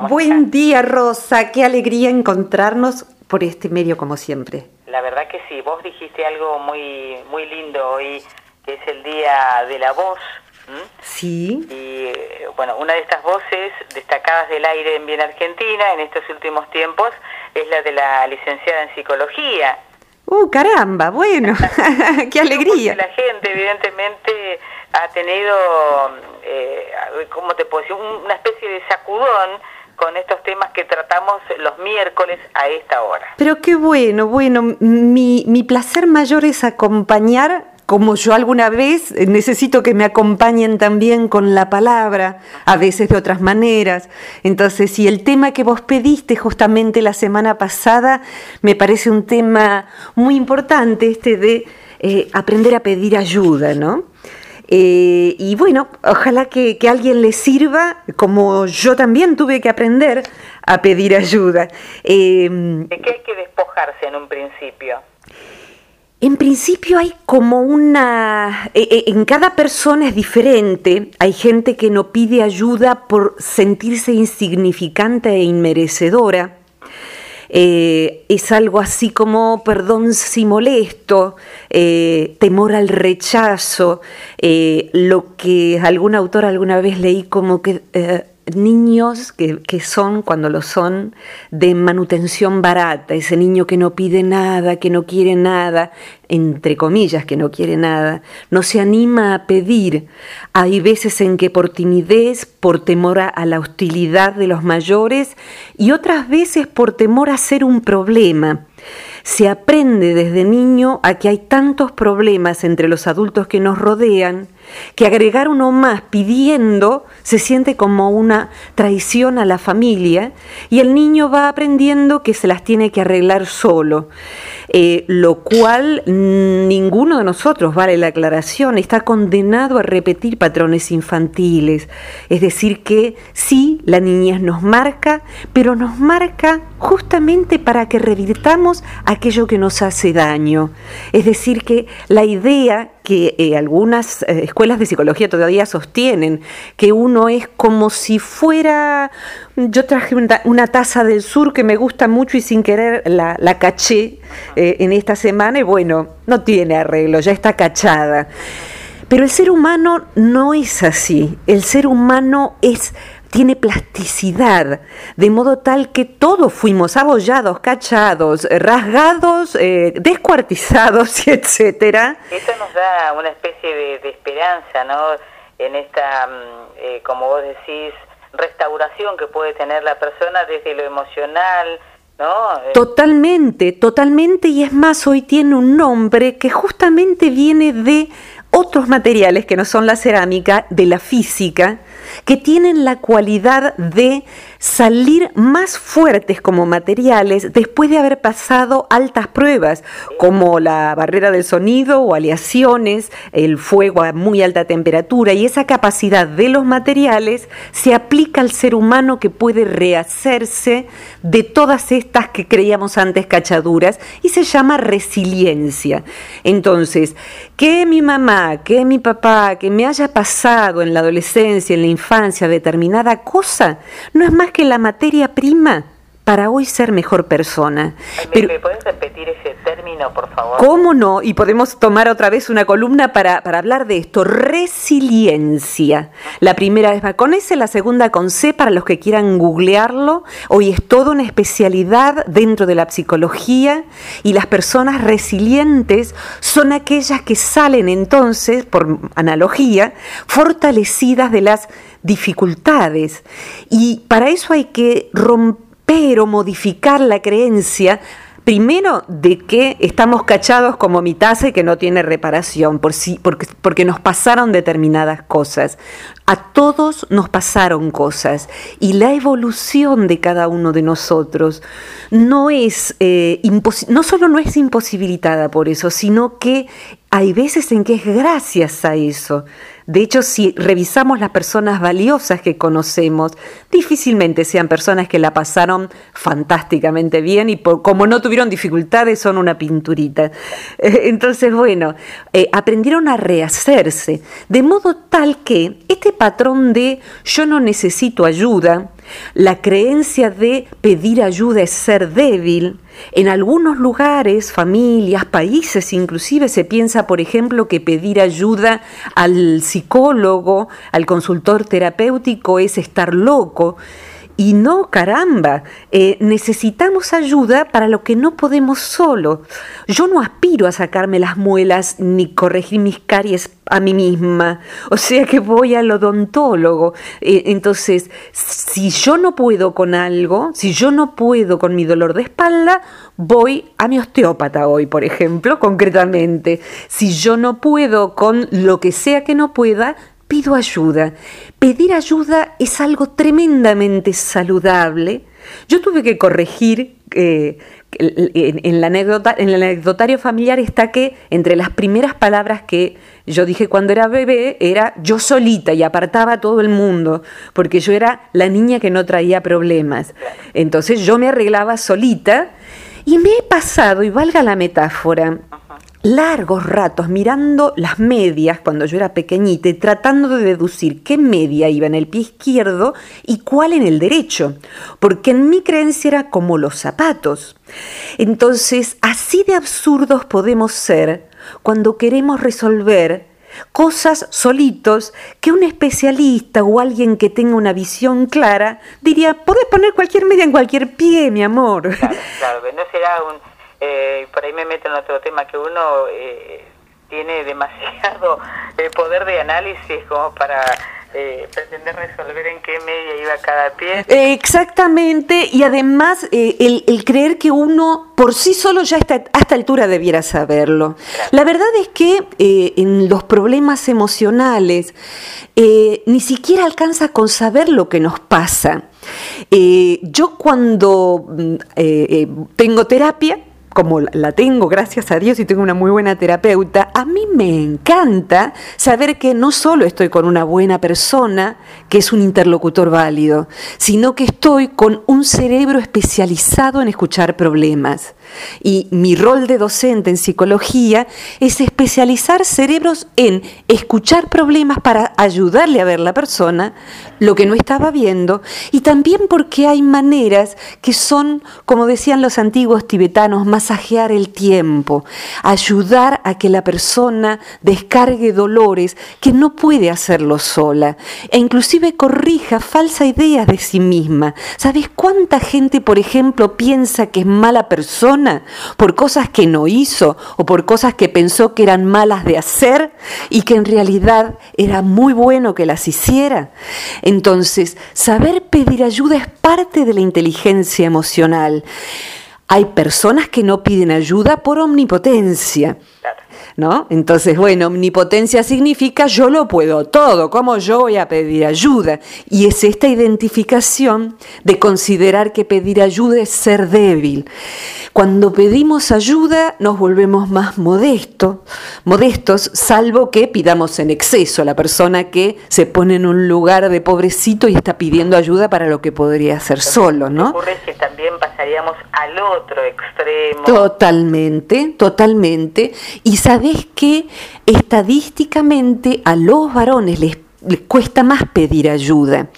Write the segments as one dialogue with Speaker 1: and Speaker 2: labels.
Speaker 1: Buen día, Rosa. Qué alegría encontrarnos por este medio como siempre.
Speaker 2: La verdad que sí. Vos dijiste algo muy, muy lindo hoy, que es el Día de la Voz.
Speaker 1: Sí.
Speaker 2: Y bueno, una de estas voces destacadas del aire en Bien Argentina en estos últimos tiempos es la de la licenciada en psicología.
Speaker 1: ¡Uh, caramba! Bueno, qué alegría.
Speaker 2: la gente, evidentemente, ha tenido, eh, ¿cómo te puedo decir? Una especie de sacudón con estos temas que tratamos los miércoles a esta hora.
Speaker 1: Pero qué bueno, bueno, mi, mi placer mayor es acompañar como yo alguna vez eh, necesito que me acompañen también con la palabra, a veces de otras maneras. Entonces, si el tema que vos pediste justamente la semana pasada me parece un tema muy importante, este de eh, aprender a pedir ayuda, ¿no? Eh, y bueno, ojalá que, que, alguien le sirva, como yo también tuve que aprender a pedir ayuda.
Speaker 2: ¿De qué hay que despojarse en un principio?
Speaker 1: En principio hay como una... E, e, en cada persona es diferente. Hay gente que no pide ayuda por sentirse insignificante e inmerecedora. Eh, es algo así como perdón si molesto, eh, temor al rechazo, eh, lo que algún autor alguna vez leí como que niños que, que, son, cuando lo son, de manutención barata, ese niño que no pide nada, que no quiere nada, entre comillas, que no quiere nada, no se anima a pedir. Hay veces en que por timidez, por temor a la hostilidad de los mayores y otras veces por temor a ser un problema. Se aprende desde niño a que hay tantos problemas entre los adultos que nos rodean que agregar uno más pidiendo se siente como una traición a la familia y el niño va aprendiendo que se las tiene que arreglar solo, eh, lo cual ninguno de nosotros, vale la aclaración, está condenado a repetir patrones infantiles. Es decir, que sí, la niñez nos marca, pero nos marca justamente para que revirtamos aquello que nos hace daño. Es decir, que la idea que eh, algunas eh, escuelas de psicología todavía sostienen, que uno es como si fuera, yo traje una, taza del sur que me gusta mucho y sin querer la, caché eh, en esta semana y bueno, no tiene arreglo, ya está cachada. Pero el ser humano no es así, el ser humano es tiene plasticidad, de modo tal que todos fuimos abollados, cachados, rasgados, eh, descuartizados, etcétera.
Speaker 2: Eso nos da una especie de, esperanza, ¿no? En esta, mm, eh, como vos decís, restauración que puede tener la persona desde lo emocional, ¿no?
Speaker 1: Eh, totalmente, totalmente, y es más, hoy tiene un nombre que justamente viene de otros materiales que no son la cerámica, de la física, que tienen la cualidad de salir más fuertes como materiales después de haber pasado altas pruebas, como la barrera del sonido o aleaciones, el fuego a muy alta temperatura, y esa capacidad de los materiales se aplica al ser humano que puede rehacerse de todas estas que creíamos antes cachaduras y se llama resiliencia. Entonces, que mi mamá, que mi papá, que me haya pasado en la adolescencia, en la infancia determinada cosa, no es más que la materia prima para hoy ser mejor persona.
Speaker 2: ¿Me, puedes repetir ese término, por favor?
Speaker 1: ¿Cómo no? Y podemos tomar otra vez una columna para, para hablar de esto. Resiliencia. La primera es con S, la segunda con C para los que quieran googlearlo. Hoy es toda una especialidad dentro de la psicología y las personas resilientes son aquellas que salen entonces, por analogía, fortalecidas de las dificultades. Y para eso hay que romper pero modificar la creencia Primero, de que estamos cachados como mi taza y que no tiene reparación, por si, porque, porque, nos pasaron determinadas cosas. A todos nos pasaron cosas y la evolución de cada uno de nosotros no es eh, no solo no es imposibilitada por eso, sino que hay veces en que es gracias a eso. De hecho, si revisamos las personas valiosas que conocemos, difícilmente sean personas que la pasaron fantásticamente bien y como no tuvieron dificultades son una pinturita. Entonces, bueno, eh, aprendieron a rehacerse, de modo tal que este patrón de yo no necesito ayuda, la creencia de pedir ayuda es ser débil. En algunos lugares, familias, países inclusive, se piensa, por ejemplo, que pedir ayuda al psicólogo, al consultor terapéutico es estar loco. Y no, caramba, eh, necesitamos ayuda para lo que no podemos solo. Yo no aspiro a sacarme las muelas ni corregir mis caries a mí misma. O sea que voy al odontólogo. Eh, entonces, si yo no puedo con algo, si yo no puedo con mi dolor de espalda, voy a mi osteópata hoy, por ejemplo, concretamente. Si yo no puedo con lo que sea que no pueda, pido ayuda. Pedir ayuda es algo tremendamente saludable. Yo tuve que corregir, eh, en, la anécdota, en el anecdotario familiar está que entre las primeras palabras que yo dije cuando era bebé era yo solita y apartaba a todo el mundo, porque yo era la niña que no traía problemas. Entonces yo me arreglaba solita y me he pasado, y valga la metáfora, largos ratos mirando las medias cuando yo era pequeñita y tratando de deducir qué media iba en el pie izquierdo y cuál en el derecho, porque en mi creencia era como los zapatos. Entonces, así de absurdos podemos ser cuando queremos resolver cosas solitos que un especialista o alguien que tenga una visión clara diría, podés poner cualquier media en cualquier pie, mi amor.
Speaker 2: Claro, claro, no será un eh, por ahí me meto en otro tema, que uno eh, tiene demasiado eh, poder de análisis como para eh, pretender resolver en qué media iba cada pie.
Speaker 1: exactamente, y además el, creer que uno por sí solo ya está, a esta altura debiera saberlo. La verdad es que en los problemas emocionales ni siquiera alcanza con saber lo que nos pasa. yo cuando mm, tengo terapia, como la tengo, gracias a Dios, y tengo una muy buena terapeuta, a mí me encanta saber que no solo estoy con una buena persona, que es un interlocutor válido, sino que estoy con un cerebro especializado en escuchar problemas. Y mi rol de docente en psicología es especializar cerebros en escuchar problemas para ayudarle a ver la persona lo que no estaba viendo y también porque hay maneras que son, como decían los antiguos tibetanos, masajear el tiempo, ayudar a que la persona descargue dolores que no puede hacerlo sola e inclusive corrija falsas ideas de sí misma. ¿Sabes cuánta gente, por ejemplo, piensa que es mala persona? por cosas que no hizo o por cosas que pensó que eran malas de hacer y que en realidad era muy bueno que las hiciera. Entonces, saber pedir ayuda es parte de la inteligencia emocional. Hay personas que no piden ayuda por omnipotencia. ¿No? Entonces, bueno, omnipotencia significa yo lo puedo todo, ¿cómo yo voy a pedir ayuda? Y es esta identificación de considerar que pedir ayuda es ser débil. Cuando pedimos ayuda nos volvemos más modestos, modestos, salvo que pidamos en exceso, la persona que se pone en un lugar de pobrecito y está pidiendo ayuda para lo que podría hacer solo, ¿no?
Speaker 2: Ocurre que también pasaríamos al otro extremo.
Speaker 1: Totalmente, totalmente. Y sabes que estadísticamente a los varones les cuesta más pedir ayuda,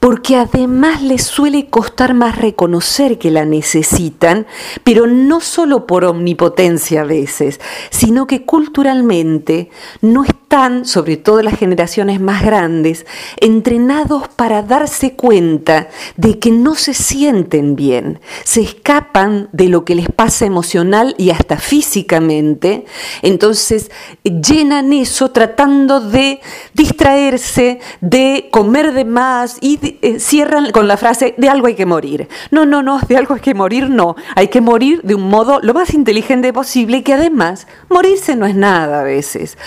Speaker 1: porque además les suele costar más reconocer que la necesitan, pero no solo por omnipotencia a veces, sino que culturalmente no están, sobre todo las generaciones más grandes, entrenados para darse cuenta de que no se sienten bien, se escapan de lo que les pasa emocional y hasta físicamente, entonces llenan eso tratando de distraer de comer de más y eh, cierran con la frase de algo hay que morir. No, no, no, de algo hay que morir, no. Hay que morir de un modo lo más inteligente posible que además morirse no es nada a veces.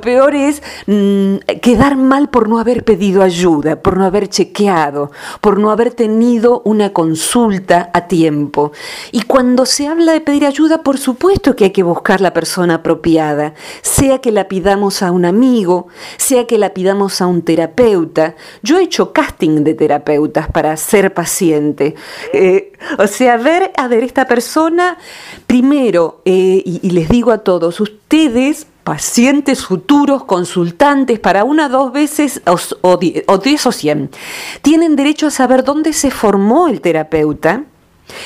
Speaker 1: Peor es mm, quedar mal por no haber pedido ayuda, por no haber chequeado, por no haber tenido una consulta a tiempo. Y cuando se habla de pedir ayuda, por supuesto que hay que buscar la persona apropiada, sea que la pidamos a un amigo, sea que la pidamos a un terapeuta. Yo he hecho casting de terapeutas para ser paciente. Eh, o sea, ver, a ver, esta persona, primero, eh, y, les digo a todos, ustedes pacientes futuros, consultantes, para una, dos veces o, o, diez o cien, tienen derecho a saber dónde se formó el terapeuta,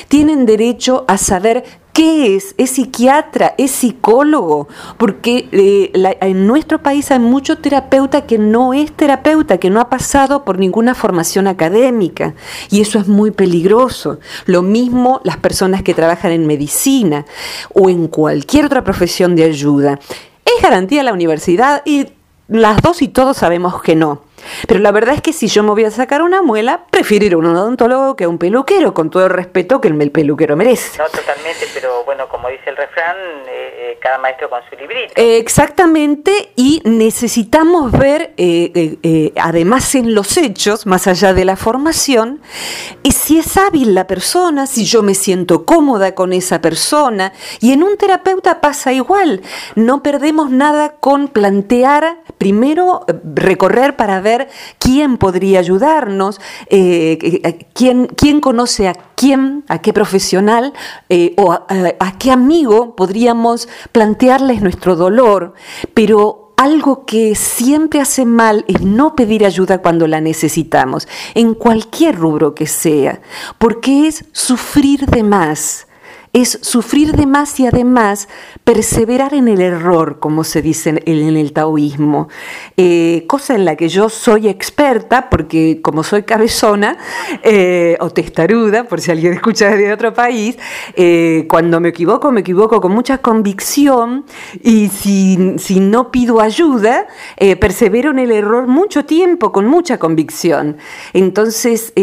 Speaker 1: tienen derecho a saber ¿Qué es? ¿Es psiquiatra? ¿Es psicólogo? Porque eh, en nuestro país hay mucho terapeuta que no es terapeuta, que no ha pasado por ninguna formación académica. Y eso es muy peligroso. Lo mismo las personas que trabajan en medicina o en cualquier otra profesión de ayuda. ¿Es garantía la universidad? Y las dos y todos sabemos que no. Pero la verdad es que si yo me voy a sacar una muela, prefiero ir un odontólogo que a un peluquero, con todo el respeto que el peluquero merece.
Speaker 2: No, totalmente, pero bueno, como dice el refrán, eh, eh, cada maestro con su librito.
Speaker 1: exactamente, y necesitamos ver, eh, además en los hechos, más allá de la formación, si es hábil la persona, si yo me siento cómoda con esa persona, y en un terapeuta pasa igual, no perdemos nada con plantear, primero recorrer para ver quién podría ayudarnos, eh, eh, quién, quién, conoce a quién, a qué profesional eh, o a, a qué amigo podríamos plantearles nuestro dolor, pero algo que siempre hace mal es no pedir ayuda cuando la necesitamos, en cualquier rubro que sea, porque es sufrir de más es sufrir de más y además perseverar en el error, como se dice en el taoísmo, eh, cosa en la que yo soy experta, porque como soy cabezona eh, o testaruda, por si alguien escucha de otro país, eh, cuando me equivoco, me equivoco con mucha convicción y si, si no pido ayuda, persevero en el error mucho tiempo, con mucha convicción. Entonces,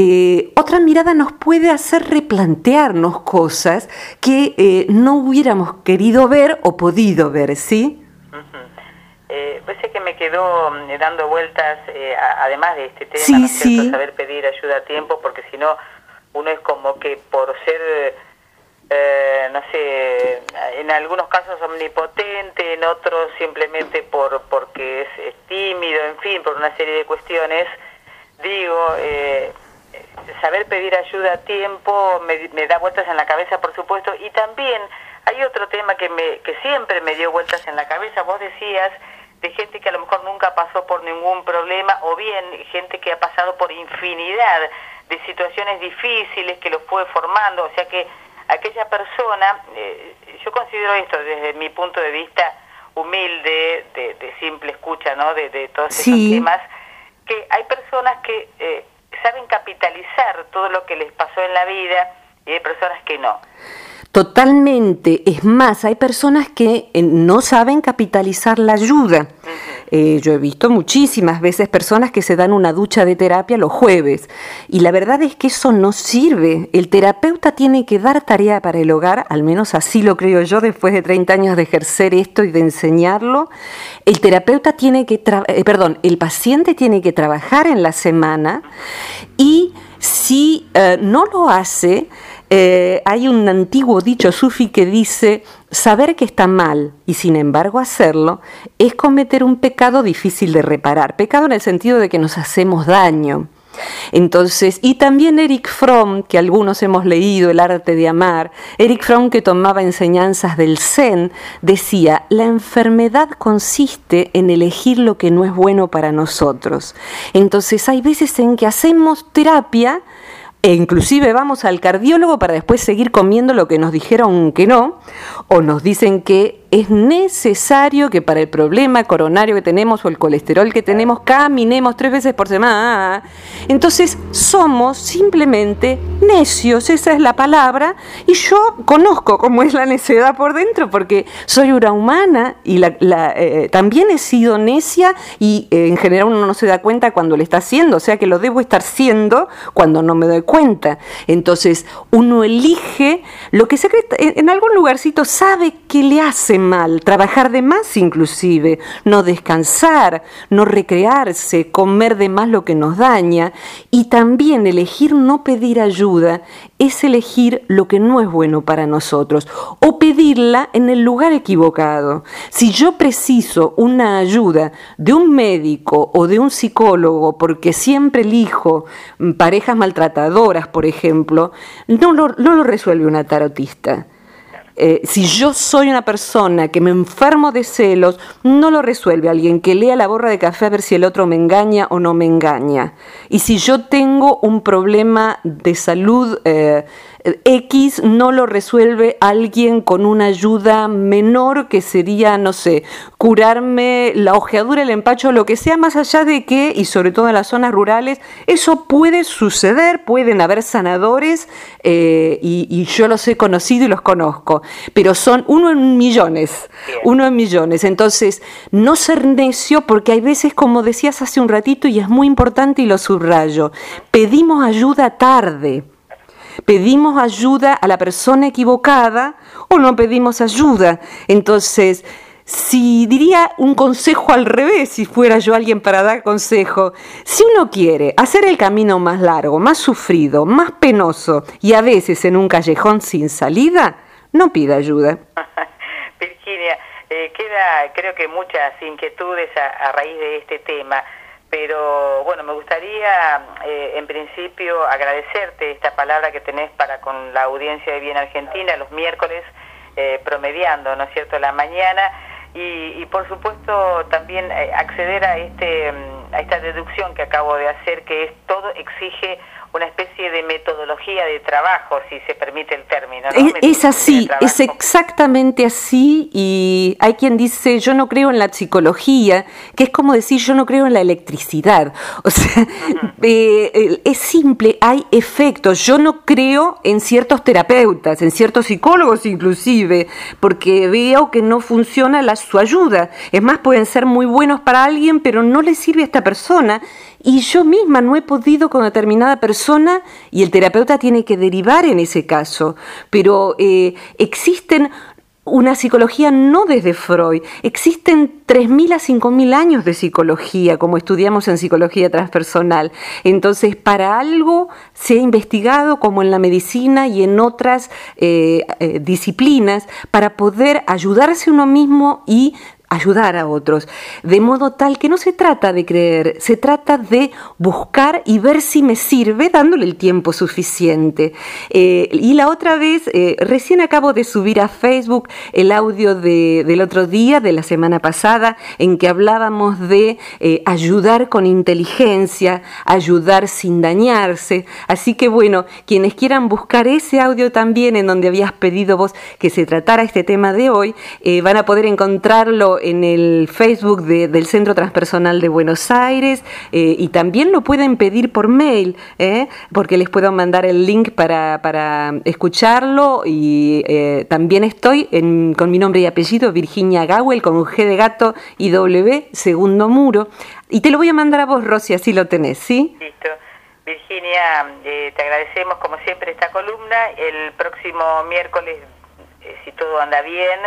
Speaker 1: otra mirada nos puede hacer replantearnos cosas que eh, no hubiéramos querido ver o podido ver, ¿sí?
Speaker 2: Eh, pues que me quedó mm, dando vueltas, eh, además de este tema, ¿no sí. saber pedir ayuda a tiempo, porque si no, uno es como que por ser, eh, no sé, en algunos casos omnipotente, en otros simplemente por porque es, tímido, en fin, por una serie de cuestiones, digo, eh, saber pedir ayuda a tiempo me, da vueltas en la cabeza, por supuesto, y también hay otro tema que, me, que siempre me dio vueltas en la cabeza, vos decías de gente que a lo mejor nunca pasó por ningún problema, o bien gente que ha pasado por infinidad de situaciones difíciles que lo fue formando, o sea que aquella persona, eh, yo considero esto desde mi punto de vista humilde, de, simple escucha, ¿no? De, de todos esos temas, que hay personas que eh, saben capitalizar todo lo que les pasó en la vida y hay personas que no.
Speaker 1: Totalmente. Es más, hay personas que eh, no saben capitalizar la ayuda. Eh, yo he visto muchísimas veces personas que se dan una ducha de terapia los jueves y la verdad es que eso no sirve. El terapeuta tiene que dar tarea para el hogar, al menos así lo creo yo después de 30 años de ejercer esto y de enseñarlo. El terapeuta tiene que, eh, el paciente tiene que trabajar en la semana y si no lo hace, eh, hay un antiguo dicho sufi que dice, saber que está mal y sin embargo hacerlo es cometer un pecado difícil de reparar. Pecado en el sentido de que nos hacemos daño. Entonces, y también Eric Fromm, que algunos hemos leído El arte de amar, Eric Fromm que tomaba enseñanzas del Zen, decía, la enfermedad consiste en elegir lo que no es bueno para nosotros. Entonces, hay veces en que hacemos terapia, e inclusive vamos al cardiólogo para después seguir comiendo lo que nos dijeron que no, o nos dicen que es necesario que para el problema coronario que tenemos o el colesterol que tenemos caminemos tres veces por semana. Entonces somos simplemente necios, esa es la palabra, y yo conozco cómo es la necedad por dentro porque soy una humana y la, eh, también he sido necia y eh, en general uno no se da cuenta cuando le está haciendo, o sea que lo debo estar siendo cuando no me doy cuenta. Entonces uno elige lo que se cree, en algún lugarcito sabe que le hace mal, trabajar de más inclusive, no descansar, no recrearse, comer de más lo que nos daña y también elegir no pedir ayuda es elegir lo que no es bueno para nosotros o pedirla en el lugar equivocado. Si yo preciso una ayuda de un médico o de un psicólogo porque siempre elijo parejas maltratadoras, por ejemplo, no lo, no lo resuelve una tarotista. Eh, si yo soy una persona que me enfermo de celos, no lo resuelve alguien que lea la borra de café a ver si el otro me engaña o no me engaña. Y si yo tengo un problema de salud eh, X no lo resuelve alguien con una ayuda menor que sería, no sé, curarme la ojeadura, el empacho, lo que sea, más allá de que, y sobre todo en las zonas rurales, eso puede suceder, pueden haber sanadores eh, y, yo los he conocido y los conozco, pero son uno en millones, uno en millones. Entonces, no ser necio porque hay veces, como decías hace un ratito, y es muy importante y lo subrayo, pedimos ayuda tarde pedimos ayuda a la persona equivocada o no pedimos ayuda. Entonces, si diría un consejo al revés, si fuera yo alguien para dar consejo, si uno quiere hacer el camino más largo, más sufrido, más penoso y a veces en un callejón sin salida, no pida ayuda.
Speaker 2: Virginia, eh, queda creo que muchas inquietudes a raíz de este tema pero bueno, me gustaría eh, en principio agradecerte esta palabra que tenés para con la audiencia de Bien Argentina los miércoles eh, promediando, ¿no es cierto?, la mañana y, y por supuesto también eh, acceder a, este, mm, a esta deducción que acabo de hacer, que es todo exige una especie de metodología de trabajo, si se permite el término.
Speaker 1: Es, así, es exactamente así y hay quien dice yo no creo en la psicología, que es como decir yo no creo en la electricidad. O sea, eh, es simple, hay efectos. Yo no creo en ciertos terapeutas, en ciertos psicólogos inclusive, porque veo que no funciona la, su ayuda. Es más, pueden ser muy buenos para alguien, pero no le sirve a esta persona y yo misma no he podido con determinada persona y el terapeuta tiene que derivar en ese caso. Pero eh, existen una psicología no desde Freud. Existen 3.000 a 5.000 años de psicología, como estudiamos en psicología transpersonal. Entonces, para algo se ha investigado, como en la medicina y en otras eh, eh, disciplinas, para poder ayudarse uno mismo y ayudar a otros, de modo tal que no se trata de creer, se trata de buscar y ver si me sirve dándole el tiempo suficiente. Eh, y la otra vez, eh, recién acabo de subir a Facebook el audio del otro día, de la semana pasada, en que hablábamos de eh, ayudar con inteligencia, ayudar sin dañarse. Así que bueno, quienes quieran buscar ese audio también en donde habías pedido vos que se tratara este tema de hoy, van a poder encontrarlo en el Facebook del Centro Transpersonal de Buenos Aires eh, y también lo pueden pedir por mail, eh, porque les puedo mandar el link para, para escucharlo y eh, también estoy con mi nombre y apellido, Virginia Gawel, con G de gato y W, segundo muro. Y te lo voy a mandar a vos, Rosy, así lo tenés, ¿sí?
Speaker 2: Listo. Virginia, te agradecemos como siempre esta columna. El próximo miércoles, si todo anda bien,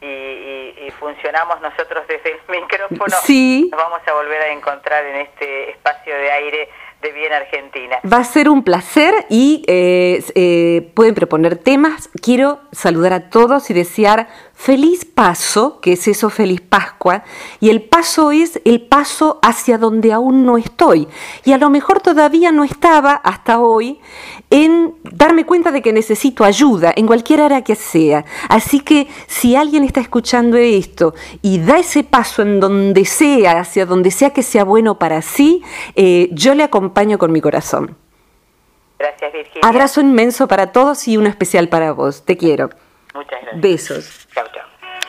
Speaker 2: y, funcionamos nosotros desde el micrófono,
Speaker 1: sí.
Speaker 2: nos vamos a volver a encontrar en este espacio de aire de Bien Argentina.
Speaker 1: Va a ser un placer y eh, eh, pueden proponer temas. Quiero saludar a todos y desear feliz paso, que es eso, feliz Pascua, y el paso es el paso hacia donde aún no estoy. Y a lo mejor todavía no estaba hasta hoy en darme cuenta de que necesito ayuda en cualquier área que sea. Así que si alguien está escuchando esto y da ese paso en donde sea, hacia donde sea que sea bueno para sí, eh, yo le acompaño con mi corazón.
Speaker 2: Gracias, Virginia.
Speaker 1: Abrazo inmenso para todos y uno especial para vos. Te quiero.
Speaker 2: Muchas gracias.
Speaker 1: Besos.